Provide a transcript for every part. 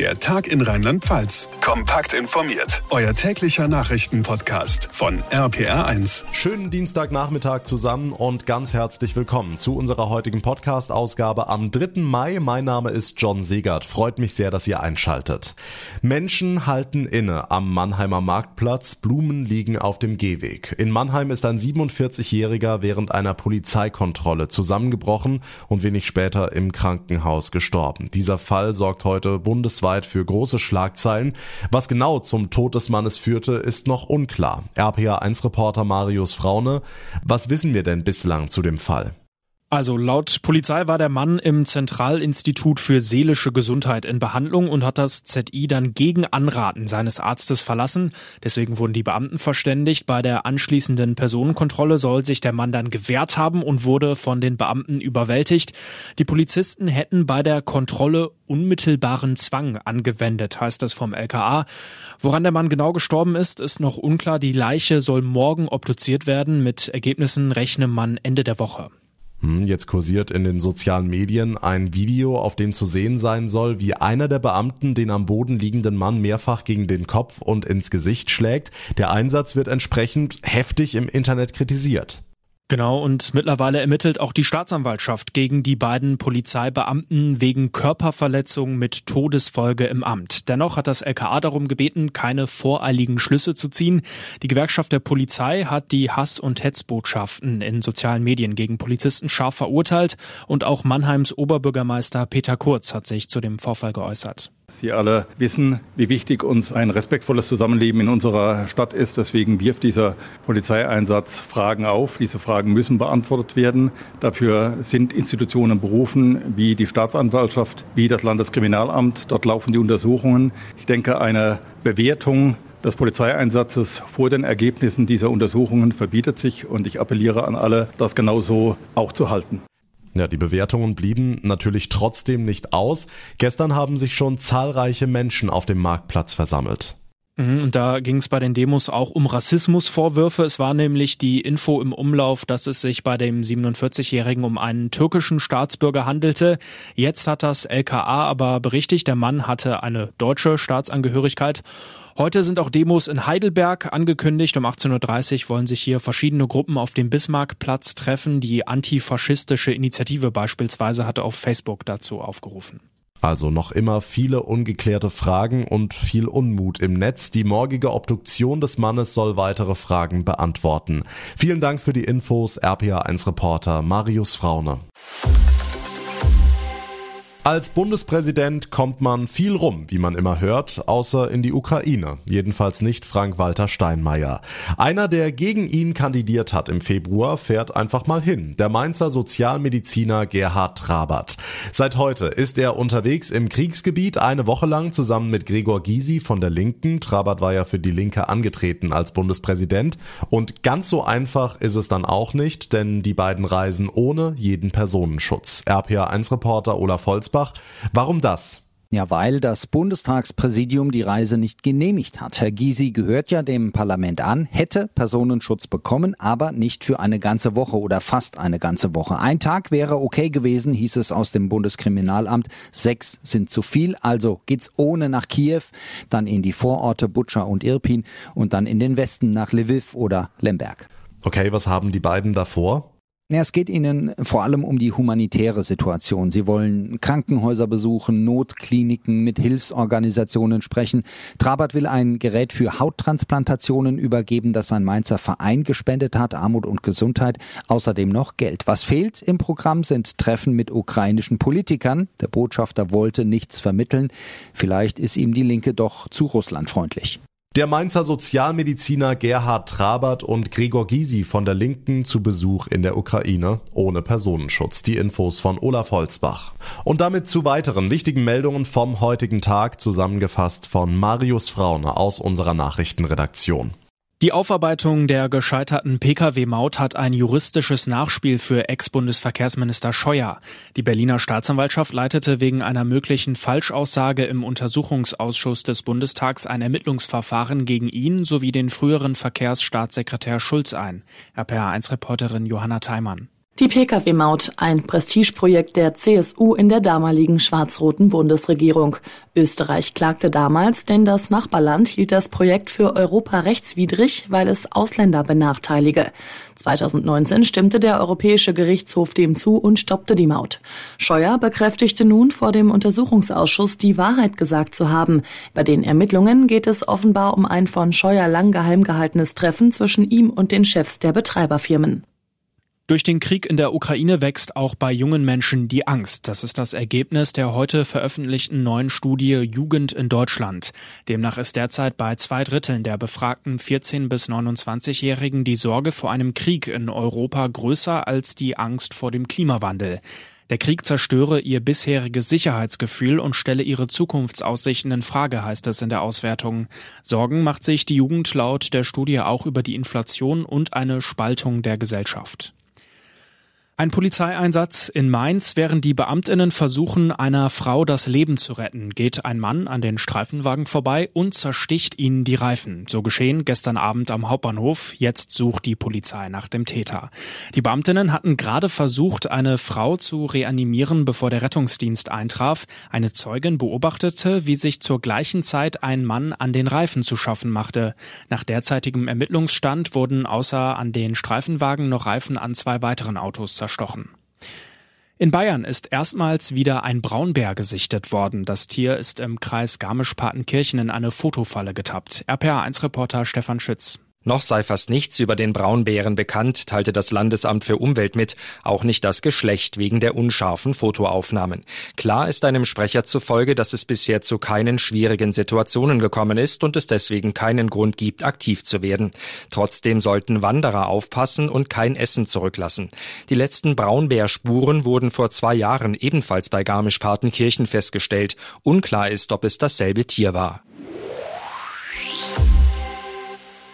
Der Tag in Rheinland-Pfalz. Kompakt informiert. Euer täglicher Nachrichtenpodcast von RPR1. Schönen Dienstagnachmittag zusammen und ganz herzlich willkommen zu unserer heutigen Podcast-Ausgabe am 3. Mai. Mein Name ist John Segert. Freut mich sehr, dass ihr einschaltet. Menschen halten inne am Mannheimer Marktplatz. Blumen liegen auf dem Gehweg. In Mannheim ist ein 47-Jähriger während einer Polizeikontrolle zusammengebrochen und wenig später im Krankenhaus gestorben. Dieser Fall sorgt heute bundesweit bundesweit für große Schlagzeilen. Was genau zum Tod des Mannes führte, ist noch unklar. RPA1-Reporter Marius Fraune, was wissen wir denn bislang zu dem Fall? Also laut Polizei war der Mann im Zentralinstitut für seelische Gesundheit in Behandlung und hat das ZI dann gegen Anraten seines Arztes verlassen. Deswegen wurden die Beamten verständigt. Bei der anschließenden Personenkontrolle soll sich der Mann dann gewehrt haben und wurde von den Beamten überwältigt. Die Polizisten hätten bei der Kontrolle unmittelbaren Zwang angewendet, heißt es vom LKA. Woran der Mann genau gestorben ist, ist noch unklar. Die Leiche soll morgen obduziert werden. Mit Ergebnissen rechne man Ende der Woche. Hm, jetzt kursiert in den sozialen Medien ein Video, auf dem zu sehen sein soll, wie einer der Beamten den am Boden liegenden Mann mehrfach gegen den Kopf und ins Gesicht schlägt. Der Einsatz wird entsprechend heftig im Internet kritisiert. Genau, und mittlerweile ermittelt auch die Staatsanwaltschaft gegen die beiden Polizeibeamten wegen Körperverletzung mit Todesfolge im Amt. Dennoch hat das LKA darum gebeten, keine voreiligen Schlüsse zu ziehen. Die Gewerkschaft der Polizei hat die Hass- und Hetzbotschaften in sozialen Medien gegen Polizisten scharf verurteilt und auch Mannheims Oberbürgermeister Peter Kurz hat sich zu dem Vorfall geäußert. Sie alle wissen, wie wichtig uns ein respektvolles Zusammenleben in unserer Stadt ist. Deswegen wirft dieser Polizeieinsatz Fragen auf. Diese Fragen müssen beantwortet werden. Dafür sind Institutionen berufen, wie die Staatsanwaltschaft, wie das Landeskriminalamt. Dort laufen die Untersuchungen. Ich denke, eine Bewertung des Polizeieinsatzes vor den Ergebnissen dieser Untersuchungen verbietet sich und ich appelliere an alle, das genauso auch zu halten. Ja, die Bewertungen blieben natürlich trotzdem nicht aus. Gestern haben sich schon zahlreiche Menschen auf dem Marktplatz versammelt. Mhm, und da ging es bei den Demos auch um Rassismusvorwürfe. Es war nämlich die Info im Umlauf, dass es sich bei dem 47-Jährigen um einen türkischen Staatsbürger handelte. Jetzt hat das LKA aber berichtigt, der Mann hatte eine deutsche Staatsangehörigkeit. Heute sind auch Demos in Heidelberg angekündigt. Um 18.30 Uhr wollen sich hier verschiedene Gruppen auf dem Bismarckplatz treffen. Die antifaschistische Initiative beispielsweise hatte auf Facebook dazu aufgerufen. Also noch immer viele ungeklärte Fragen und viel Unmut im Netz. Die morgige Obduktion des Mannes soll weitere Fragen beantworten. Vielen Dank für die Infos, RPA1-Reporter Marius Fraune. Als Bundespräsident kommt man viel rum, wie man immer hört, außer in die Ukraine. Jedenfalls nicht Frank-Walter Steinmeier. Einer, der gegen ihn kandidiert hat im Februar, fährt einfach mal hin. Der Mainzer Sozialmediziner Gerhard Trabert. Seit heute ist er unterwegs im Kriegsgebiet eine Woche lang zusammen mit Gregor Gysi von der Linken. Trabert war ja für die Linke angetreten als Bundespräsident. Und ganz so einfach ist es dann auch nicht, denn die beiden reisen ohne jeden Personenschutz. RPA1-Reporter Olaf Holz Ansbach. Warum das? Ja, weil das Bundestagspräsidium die Reise nicht genehmigt hat. Herr Gysi gehört ja dem Parlament an, hätte Personenschutz bekommen, aber nicht für eine ganze Woche oder fast eine ganze Woche. Ein Tag wäre okay gewesen, hieß es aus dem Bundeskriminalamt. Sechs sind zu viel, also geht's ohne nach Kiew, dann in die Vororte Butscha und Irpin und dann in den Westen nach Lviv oder Lemberg. Okay, was haben die beiden davor? Ja, es geht ihnen vor allem um die humanitäre Situation. Sie wollen Krankenhäuser besuchen, Notkliniken mit Hilfsorganisationen sprechen. Trabert will ein Gerät für Hauttransplantationen übergeben, das sein Mainzer Verein gespendet hat, Armut und Gesundheit. Außerdem noch Geld. Was fehlt im Programm sind Treffen mit ukrainischen Politikern. Der Botschafter wollte nichts vermitteln. Vielleicht ist ihm die Linke doch zu russlandfreundlich. Der Mainzer Sozialmediziner Gerhard Trabert und Gregor Gysi von der Linken zu Besuch in der Ukraine ohne Personenschutz. Die Infos von Olaf Holzbach. Und damit zu weiteren wichtigen Meldungen vom heutigen Tag zusammengefasst von Marius Fraune aus unserer Nachrichtenredaktion. Die Aufarbeitung der gescheiterten Pkw-Maut hat ein juristisches Nachspiel für Ex-Bundesverkehrsminister Scheuer. Die Berliner Staatsanwaltschaft leitete wegen einer möglichen Falschaussage im Untersuchungsausschuss des Bundestags ein Ermittlungsverfahren gegen ihn sowie den früheren Verkehrsstaatssekretär Schulz ein. RPA1-Reporterin Johanna Theimann. Die Pkw-Maut, ein Prestigeprojekt der CSU in der damaligen schwarz-roten Bundesregierung. Österreich klagte damals, denn das Nachbarland hielt das Projekt für europarechtswidrig, weil es Ausländer benachteilige. 2019 stimmte der Europäische Gerichtshof dem zu und stoppte die Maut. Scheuer bekräftigte nun vor dem Untersuchungsausschuss die Wahrheit gesagt zu haben. Bei den Ermittlungen geht es offenbar um ein von Scheuer lang geheim gehaltenes Treffen zwischen ihm und den Chefs der Betreiberfirmen. Durch den Krieg in der Ukraine wächst auch bei jungen Menschen die Angst. Das ist das Ergebnis der heute veröffentlichten neuen Studie Jugend in Deutschland. Demnach ist derzeit bei zwei Dritteln der befragten 14 bis 29-Jährigen die Sorge vor einem Krieg in Europa größer als die Angst vor dem Klimawandel. Der Krieg zerstöre ihr bisheriges Sicherheitsgefühl und stelle ihre Zukunftsaussichten in Frage, heißt es in der Auswertung. Sorgen macht sich die Jugend laut der Studie auch über die Inflation und eine Spaltung der Gesellschaft. Ein Polizeieinsatz in Mainz, während die Beamtinnen versuchen, einer Frau das Leben zu retten, geht ein Mann an den Streifenwagen vorbei und zersticht ihnen die Reifen. So geschehen gestern Abend am Hauptbahnhof. Jetzt sucht die Polizei nach dem Täter. Die Beamtinnen hatten gerade versucht, eine Frau zu reanimieren, bevor der Rettungsdienst eintraf. Eine Zeugin beobachtete, wie sich zur gleichen Zeit ein Mann an den Reifen zu schaffen machte. Nach derzeitigem Ermittlungsstand wurden außer an den Streifenwagen noch Reifen an zwei weiteren Autos zerstört zerstochen. In Bayern ist erstmals wieder ein Braunbär gesichtet worden. Das Tier ist im Kreis Garmisch-Partenkirchen in eine Fotofalle getappt. RPA1-Reporter Stefan Schütz. Noch sei fast nichts über den Braunbären bekannt, teilte das Landesamt für Umwelt mit, auch nicht das Geschlecht wegen der unscharfen Fotoaufnahmen. Klar ist einem Sprecher zufolge, dass es bisher zu keinen schwierigen Situationen gekommen ist und es deswegen keinen Grund gibt, aktiv zu werden. Trotzdem sollten Wanderer aufpassen und kein Essen zurücklassen. Die letzten Braunbärspuren wurden vor zwei Jahren ebenfalls bei Garmisch-Partenkirchen festgestellt. Unklar ist, ob es dasselbe Tier war.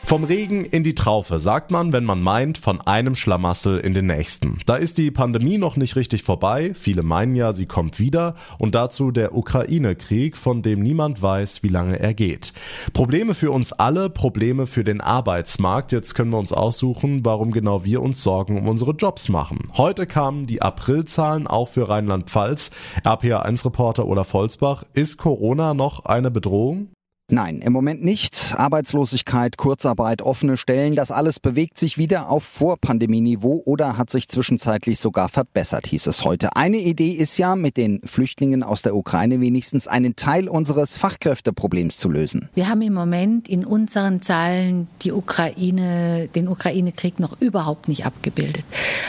Vom Regen in die Traufe sagt man, wenn man meint, von einem Schlamassel in den nächsten. Da ist die Pandemie noch nicht richtig vorbei. Viele meinen ja, sie kommt wieder. Und dazu der Ukraine-Krieg, von dem niemand weiß, wie lange er geht. Probleme für uns alle, Probleme für den Arbeitsmarkt. Jetzt können wir uns aussuchen, warum genau wir uns Sorgen um unsere Jobs machen. Heute kamen die Aprilzahlen auch für Rheinland-Pfalz. RPA1-Reporter Olaf Volzbach. Ist Corona noch eine Bedrohung? Nein, im Moment nicht. Arbeitslosigkeit, Kurzarbeit, offene Stellen, das alles bewegt sich wieder auf Vorpandemieniveau oder hat sich zwischenzeitlich sogar verbessert, hieß es heute. Eine Idee ist ja, mit den Flüchtlingen aus der Ukraine wenigstens einen Teil unseres Fachkräfteproblems zu lösen. Wir haben im Moment in unseren Zahlen die Ukraine, den Ukraine-Krieg noch überhaupt nicht abgebildet.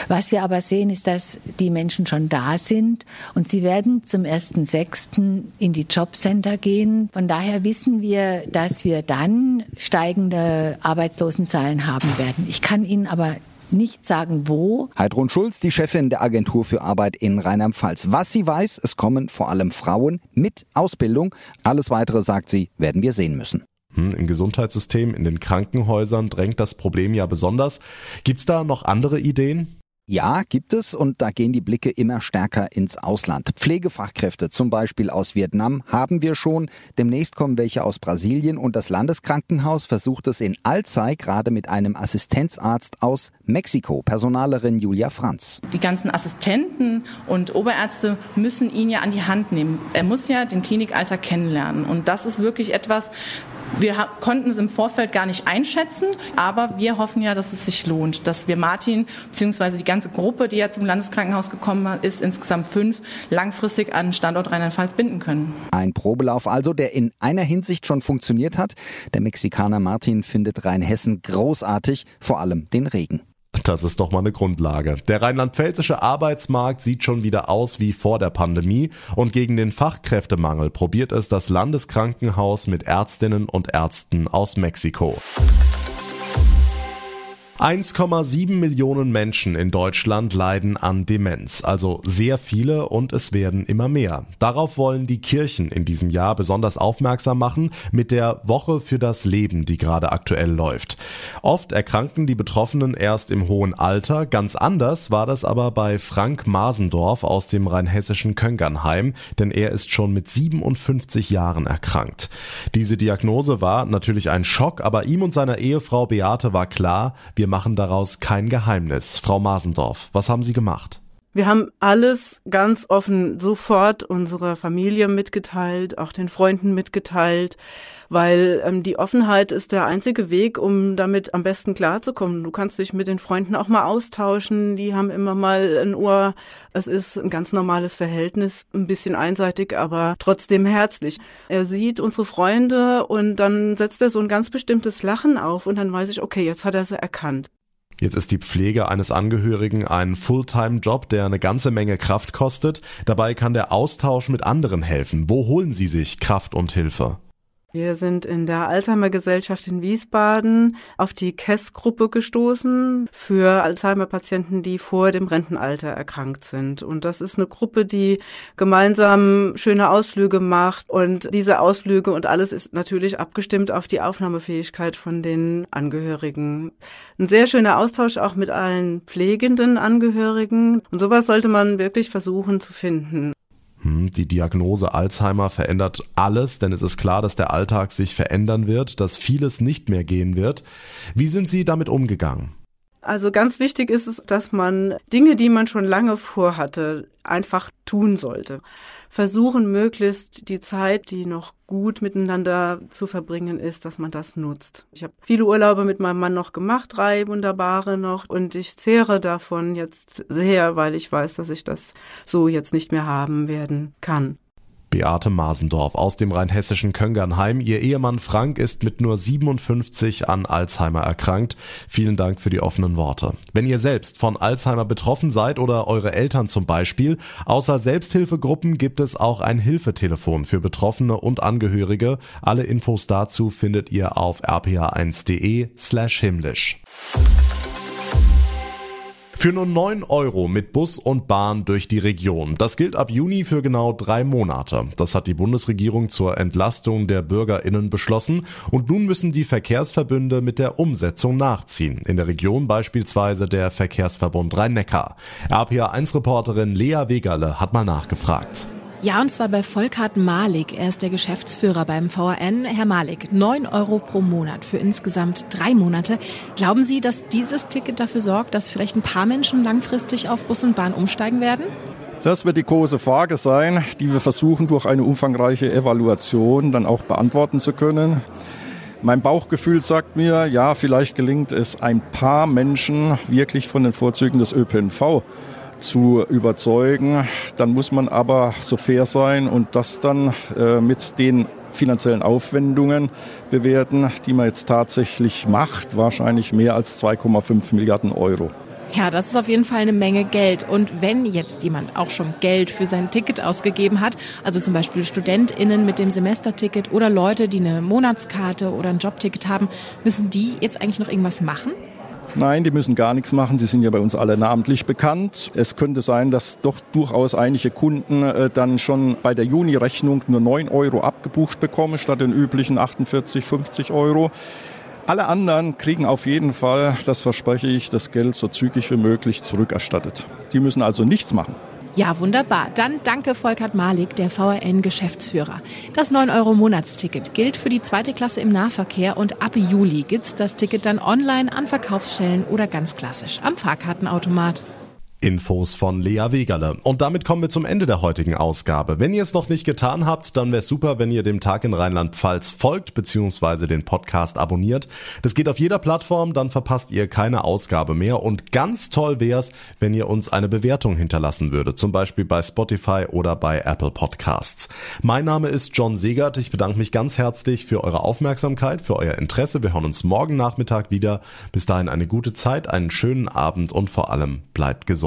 Was wir aber sehen, ist, dass die Menschen schon da sind und sie werden zum 1.6. in die Jobcenter gehen. Von daher wissen wir, wir, dass wir dann steigende Arbeitslosenzahlen haben werden. Ich kann Ihnen aber nicht sagen, wo. Heidrun Schulz, die Chefin der Agentur für Arbeit in Rheinland-Pfalz. Was sie weiß, es kommen vor allem Frauen mit Ausbildung. Alles weitere, sagt sie, werden wir sehen müssen. Hm, Im Gesundheitssystem, in den Krankenhäusern drängt das Problem ja besonders. Gibt's da noch andere Ideen? Ja, gibt es und da gehen die Blicke immer stärker ins Ausland. Pflegefachkräfte zum Beispiel aus Vietnam haben wir schon. Demnächst kommen welche aus Brasilien und das Landeskrankenhaus versucht es in Alzey gerade mit einem Assistenzarzt aus Mexiko, Personalerin Julia Franz. Die ganzen Assistenten und Oberärzte müssen ihn ja an die Hand nehmen. Er muss ja den Klinikalter kennenlernen und das ist wirklich etwas, wir konnten es im Vorfeld gar nicht einschätzen, aber wir hoffen ja, dass es sich lohnt, dass wir Martin bzw. die ganze Gruppe, die ja zum Landeskrankenhaus gekommen ist, insgesamt fünf, langfristig an Standort Rheinland-Pfalz binden können. Ein Probelauf also, der in einer Hinsicht schon funktioniert hat. Der Mexikaner Martin findet Rheinhessen großartig, vor allem den Regen. Das ist doch mal eine Grundlage. Der rheinland-pfälzische Arbeitsmarkt sieht schon wieder aus wie vor der Pandemie und gegen den Fachkräftemangel probiert es das Landeskrankenhaus mit Ärztinnen und Ärzten aus Mexiko. 1,7 Millionen Menschen in Deutschland leiden an Demenz, also sehr viele und es werden immer mehr. Darauf wollen die Kirchen in diesem Jahr besonders aufmerksam machen mit der Woche für das Leben, die gerade aktuell läuft. Oft erkranken die Betroffenen erst im hohen Alter, ganz anders war das aber bei Frank Masendorf aus dem rheinhessischen Köngernheim, denn er ist schon mit 57 Jahren erkrankt. Diese Diagnose war natürlich ein Schock, aber ihm und seiner Ehefrau Beate war klar, wir Wir machen daraus kein Geheimnis. Frau Masendorf, was haben Sie gemacht? Wir haben alles ganz offen sofort unserer Familie mitgeteilt, auch den Freunden mitgeteilt, weil ähm, die Offenheit ist der einzige Weg, um damit am besten klarzukommen. Du kannst dich mit den Freunden auch mal austauschen, die haben immer mal ein Ohr. Es ist ein ganz normales Verhältnis, ein bisschen einseitig, aber trotzdem herzlich. Er sieht unsere Freunde und dann setzt er so ein ganz bestimmtes Lachen auf und dann weiß ich, okay, jetzt hat er sie erkannt. Jetzt ist die Pflege eines Angehörigen ein Fulltime-Job, der eine ganze Menge Kraft kostet. Dabei kann der Austausch mit anderen helfen. Wo holen Sie sich Kraft und Hilfe? Wir sind in der Alzheimer-Gesellschaft in Wiesbaden auf die KESS-Gruppe gestoßen für Alzheimer-Patienten, die vor dem Rentenalter erkrankt sind. Und das ist eine Gruppe, die gemeinsam schöne Ausflüge macht. Und diese Ausflüge und alles ist natürlich abgestimmt auf die Aufnahmefähigkeit von den Angehörigen. Ein sehr schöner Austausch auch mit allen pflegenden Angehörigen. Und sowas sollte man wirklich versuchen zu finden. Hm, die Diagnose Alzheimer verändert alles, denn es ist klar, dass der Alltag sich verändern wird, dass vieles nicht mehr gehen wird. Wie sind Sie damit umgegangen? Also ganz wichtig ist es, dass man Dinge, die man schon lange vorhatte, einfach tun sollte. Versuchen möglichst die Zeit, die noch gut miteinander zu verbringen ist, dass man das nutzt. Ich habe viele Urlaube mit meinem Mann noch gemacht, drei wunderbare noch, und ich zehre davon jetzt sehr, weil ich weiß, dass ich das so jetzt nicht mehr haben werden kann. Beate Masendorf aus dem rheinhessischen Köngernheim. Ihr Ehemann Frank ist mit nur 57 an Alzheimer erkrankt. Vielen Dank für die offenen Worte. Wenn ihr selbst von Alzheimer betroffen seid oder eure Eltern zum Beispiel, außer Selbsthilfegruppen gibt es auch ein Hilfetelefon für Betroffene und Angehörige. Alle Infos dazu findet ihr auf rpa1.de slash himmlisch. Für nur 9 Euro mit Bus und Bahn durch die Region. Das gilt ab Juni für genau drei Monate. Das hat die Bundesregierung zur Entlastung der BürgerInnen beschlossen und nun müssen die Verkehrsverbünde mit der Umsetzung nachziehen. In der Region beispielsweise der Verkehrsverbund Rhein-Neckar. RPA1-Reporterin Lea Wegerle hat mal nachgefragt. Ja, und zwar bei Volkart Malik. Er ist der Geschäftsführer beim VRN. Herr Malik, 9 Euro pro Monat für insgesamt drei Monate. Glauben Sie, dass dieses Ticket dafür sorgt, dass vielleicht ein paar Menschen langfristig auf Bus und Bahn umsteigen werden? Das wird die große Frage sein, die wir versuchen durch eine umfangreiche Evaluation dann auch beantworten zu können. Mein Bauchgefühl sagt mir, ja, vielleicht gelingt es ein paar Menschen wirklich von den Vorzügen des ÖPNV zu überzeugen. Dann muss man aber so fair sein und das dann äh, mit den finanziellen Aufwendungen bewerten, die man jetzt tatsächlich macht, wahrscheinlich mehr als 2,5 Milliarden Euro. Ja, das ist auf jeden Fall eine Menge Geld. Und wenn jetzt jemand auch schon Geld für sein Ticket ausgegeben hat, also zum Beispiel StudentInnen mit dem Semesterticket oder Leute, die eine Monatskarte oder ein Jobticket haben, müssen die jetzt eigentlich noch irgendwas machen? Nein, die müssen gar nichts machen. Die sind ja bei uns alle namentlich bekannt. Es könnte sein, dass doch durchaus einige Kunden äh, dann schon bei der Juni-Rechnung nur 9 Euro abgebucht bekommen, statt den üblichen 48, 50 Euro. Alle anderen kriegen auf jeden Fall, das verspreche ich, das Geld so zügig wie möglich zurückerstattet. Die müssen also nichts machen. Ja, wunderbar. Dann danke Volkert Malik, der VRN-Geschäftsführer. Das 9-Euro-Monatsticket gilt für die zweite Klasse im Nahverkehr und ab Juli gibt's das Ticket dann online an Verkaufsstellen oder ganz klassisch am Fahrkartenautomat. Infos von Lea Wegerle. Und damit kommen wir zum Ende der heutigen Ausgabe. Wenn ihr es noch nicht getan habt, dann wäre es super, wenn ihr dem Tag in Rheinland-Pfalz folgt bzw. den Podcast abonniert. Das geht auf jeder Plattform, dann verpasst ihr keine Ausgabe mehr. Und ganz toll wäre es, wenn ihr uns eine Bewertung hinterlassen würdet, zum Beispiel bei Spotify oder bei Apple Podcasts. Mein Name ist John Segert. Ich bedanke mich ganz herzlich für eure Aufmerksamkeit, für euer Interesse. Wir hören uns morgen Nachmittag wieder. Bis dahin eine gute Zeit, einen schönen Abend und vor allem bleibt gesund